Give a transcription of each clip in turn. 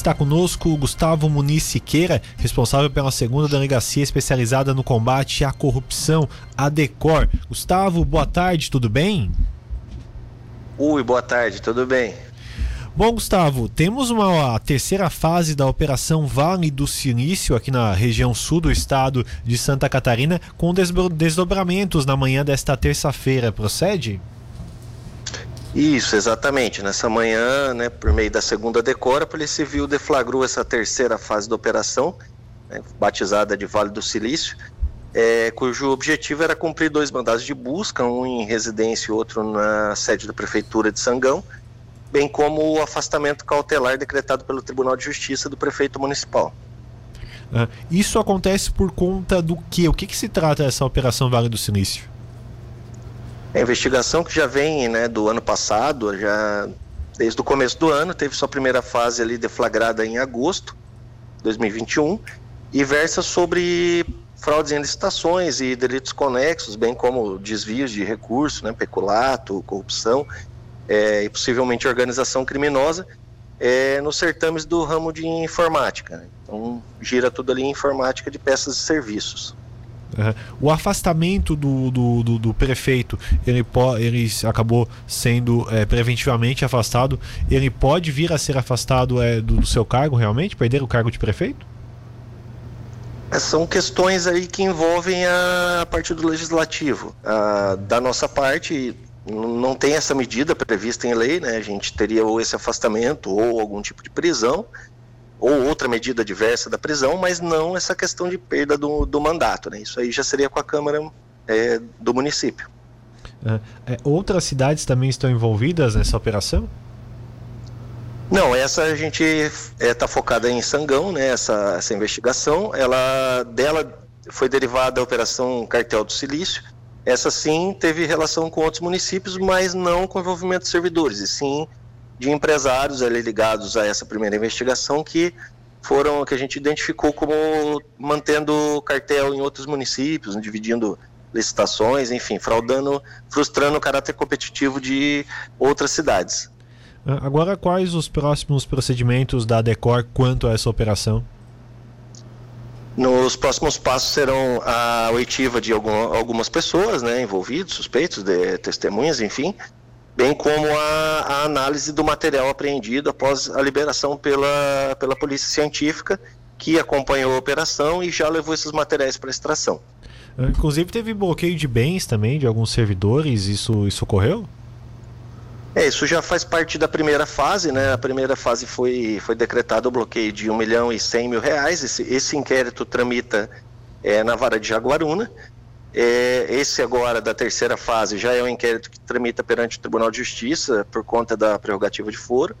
Está conosco Gustavo Muniz Siqueira, responsável pela segunda delegacia especializada no combate à corrupção, a DECOR. Gustavo, boa tarde, tudo bem? Ui, boa tarde, tudo bem? Bom, Gustavo, temos uma terceira fase da Operação Vale do Silício aqui na região sul do estado de Santa Catarina, com desdobramentos na manhã desta terça-feira. Procede? Isso, exatamente. Nessa manhã, né, por meio da segunda decora, a Polícia Civil deflagrou essa terceira fase da operação, né, batizada de Vale do Silício, é, cujo objetivo era cumprir dois mandados de busca, um em residência e outro na sede da Prefeitura de Sangão, bem como o afastamento cautelar decretado pelo Tribunal de Justiça do prefeito municipal. Ah, isso acontece por conta do quê? O que, que se trata essa Operação Vale do Silício? A investigação que já vem né, do ano passado, já desde o começo do ano, teve sua primeira fase ali deflagrada em agosto de 2021 e versa sobre fraudes em licitações e delitos conexos, bem como desvios de recursos, né, peculato, corrupção é, e possivelmente organização criminosa é, nos certames do ramo de informática. Né? Então, gira tudo ali em informática de peças e serviços. Uhum. O afastamento do, do, do, do, prefeito, ele, ele acabou sendo é, preventivamente afastado. Ele pode vir a ser afastado é, do, do, seu cargo realmente, perder o cargo de prefeito? É, são questões aí que envolvem a parte do legislativo. A, da nossa parte, não tem essa medida prevista em lei, né? A gente teria ou esse afastamento ou algum tipo de prisão ou outra medida diversa da prisão, mas não essa questão de perda do, do mandato, né? Isso aí já seria com a Câmara é, do município. É, outras cidades também estão envolvidas nessa operação? Não, essa a gente está é, tá focada em Sangão, né? Essa, essa investigação, ela dela foi derivada da operação Cartel do Silício, essa sim teve relação com outros municípios, mas não com envolvimento de servidores, e sim de empresários ali ligados a essa primeira investigação que foram que a gente identificou como mantendo cartel em outros municípios, dividindo licitações, enfim, fraudando, frustrando o caráter competitivo de outras cidades. Agora, quais os próximos procedimentos da Decor quanto a essa operação? Nos próximos passos serão a oitiva de algum, algumas pessoas né, envolvidas, suspeitos, de, testemunhas, enfim, bem como a, a, análise do material apreendido após a liberação pela, pela Polícia Científica, que acompanhou a operação e já levou esses materiais para extração. Inclusive teve bloqueio de bens também de alguns servidores, isso, isso ocorreu? É, isso já faz parte da primeira fase, né? A primeira fase foi, foi decretado o bloqueio de 1 milhão e 100 mil reais. Esse, esse inquérito tramita é, na vara de Jaguaruna. É, esse agora, da terceira fase, já é um inquérito que tramita perante o Tribunal de Justiça por conta da prerrogativa de foro.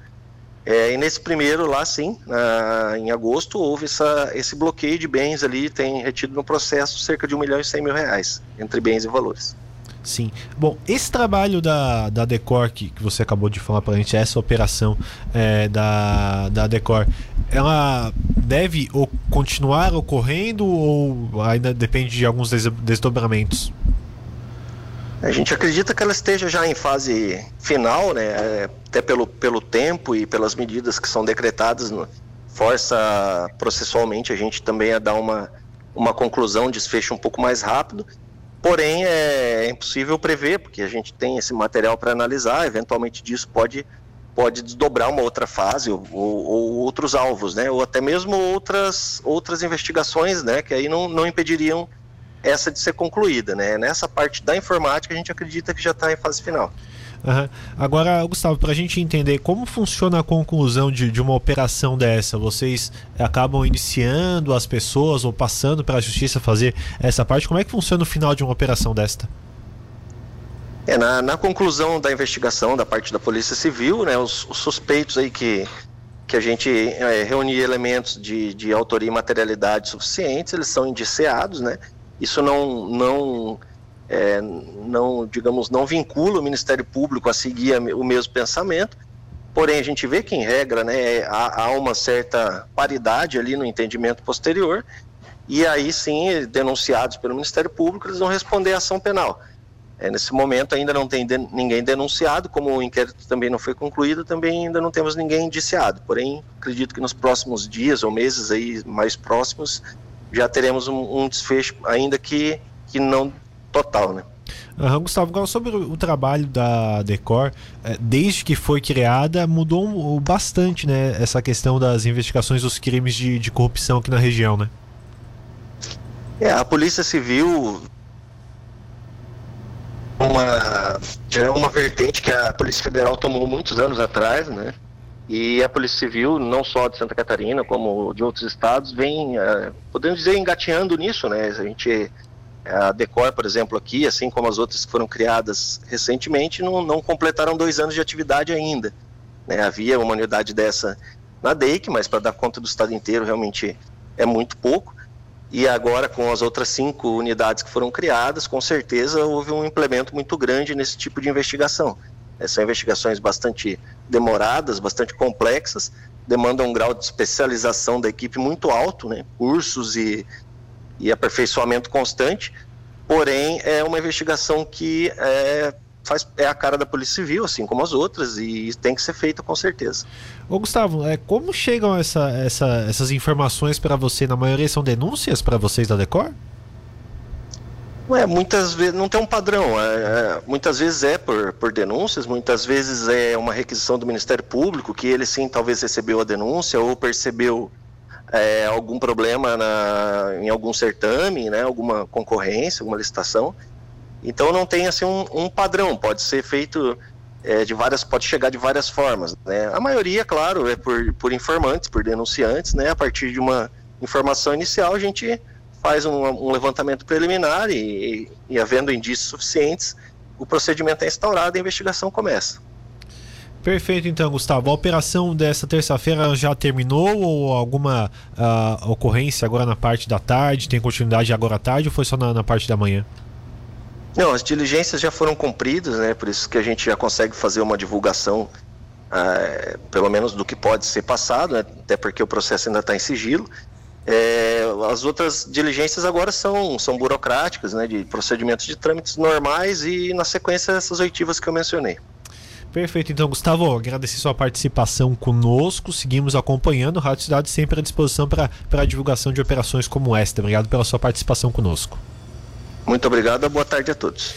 É, e nesse primeiro lá, sim, na, em agosto, houve essa, esse bloqueio de bens ali, tem retido no processo cerca de 1 milhão e 100 mil reais, entre bens e valores. Sim. Bom, esse trabalho da, da Decor que, que você acabou de falar para a gente, essa operação é, da, da Decor, ela deve continuar ocorrendo ou ainda depende de alguns desdobramentos? A gente acredita que ela esteja já em fase final, né? É, até pelo, pelo tempo e pelas medidas que são decretadas, força processualmente a gente também a dar uma, uma conclusão, desfecho um pouco mais rápido. Porém, é, é impossível prever, porque a gente tem esse material para analisar, eventualmente disso pode, pode desdobrar uma outra fase ou, ou, ou, outros alvos, né? ou até mesmo outras, outras investigações né? que aí não, não impediriam essa de ser concluída. Né? Nessa parte da informática, a gente acredita que já está em fase final. Uhum. Agora, Gustavo, para a gente entender como funciona a conclusão de, de uma operação dessa, vocês acabam iniciando as pessoas ou passando para a justiça fazer essa parte? Como é que funciona o final de uma operação desta? É, na, na conclusão da investigação da parte da Polícia Civil, né, os, os suspeitos aí que, que a gente é, reunir elementos de, de autoria e materialidade suficientes, eles são indiciados, né? Isso não, não é, não, digamos, não vincula o Ministério Público a seguir o mesmo pensamento, porém a gente vê que em regra, né, há, há uma certa paridade ali no entendimento posterior, e aí sim, denunciados pelo Ministério Público, eles vão responder à ação penal. É, nesse momento ainda não tem de, ninguém denunciado, como o inquérito também não foi concluído, também ainda não temos ninguém indiciado. Porém, acredito que nos próximos dias ou meses aí mais próximos já teremos um, um desfecho, ainda que, que não total, né? Uhum, Gustavo, sobre o, trabalho da Decor, é, desde que foi criada, mudou bastante, né? Essa questão das investigações dos crimes de, de corrupção aqui na região, né? É, a Polícia Civil uma já é uma vertente que a Polícia Federal tomou muitos anos atrás, né? E a Polícia Civil, não só de Santa Catarina, como de outros estados, vem, uh, podemos dizer, engateando nisso, né? A gente, a Decor, por exemplo, aqui, assim como as outras que foram criadas recentemente, não, não completaram dois anos de atividade ainda. Né? Havia uma unidade dessa na DEIC, mas para dar conta do estado inteiro realmente é muito pouco. E agora, com as outras cinco unidades que foram criadas, com certeza houve um implemento muito grande nesse tipo de investigação. São investigações bastante demoradas, bastante complexas, demandam um grau de especialização da equipe muito alto, né? cursos e, e aperfeiçoamento constante. Porém, é uma investigação que é faz, é a cara da Polícia Civil, assim como as outras, e tem que ser feita com certeza. Ô Gustavo, é, como chegam essa, essa, essas informações para você? Na maioria são denúncias para vocês da Decor? Ué, muitas vezes não tem um padrão. É, é, muitas vezes é por, por denúncias, muitas vezes é uma requisição do Ministério Público, que ele sim talvez recebeu a denúncia ou percebeu é, algum problema na, em algum certame, né, alguma concorrência, alguma licitação. Então não tem assim um, um padrão, pode ser feito é, de várias, pode chegar de várias formas. Né? A maioria, claro, é por, por informantes, por denunciantes, né? A partir de uma informação inicial, a gente faz um, um levantamento preliminar e, e, e, havendo indícios suficientes, o procedimento é instaurado e a investigação começa. Perfeito, então, Gustavo. A operação dessa terça-feira já terminou ou alguma uh, ocorrência agora na parte da tarde? Tem continuidade agora à tarde ou foi só na, na parte da manhã? Não, as diligências já foram cumpridas, né? Por isso que a gente já consegue fazer uma divulgação, uh, pelo menos do que pode ser passado, né? até porque o processo ainda está em sigilo. É, as outras diligências agora são, são burocráticas, né? De procedimentos de trâmites normais e na sequência essas oitivas que eu mencionei. Perfeito, então, Gustavo, agradecer sua participação conosco. Seguimos acompanhando. O Rádio Cidade sempre à disposição para a divulgação de operações como esta. Obrigado pela sua participação conosco. Muito obrigado, boa tarde a todos.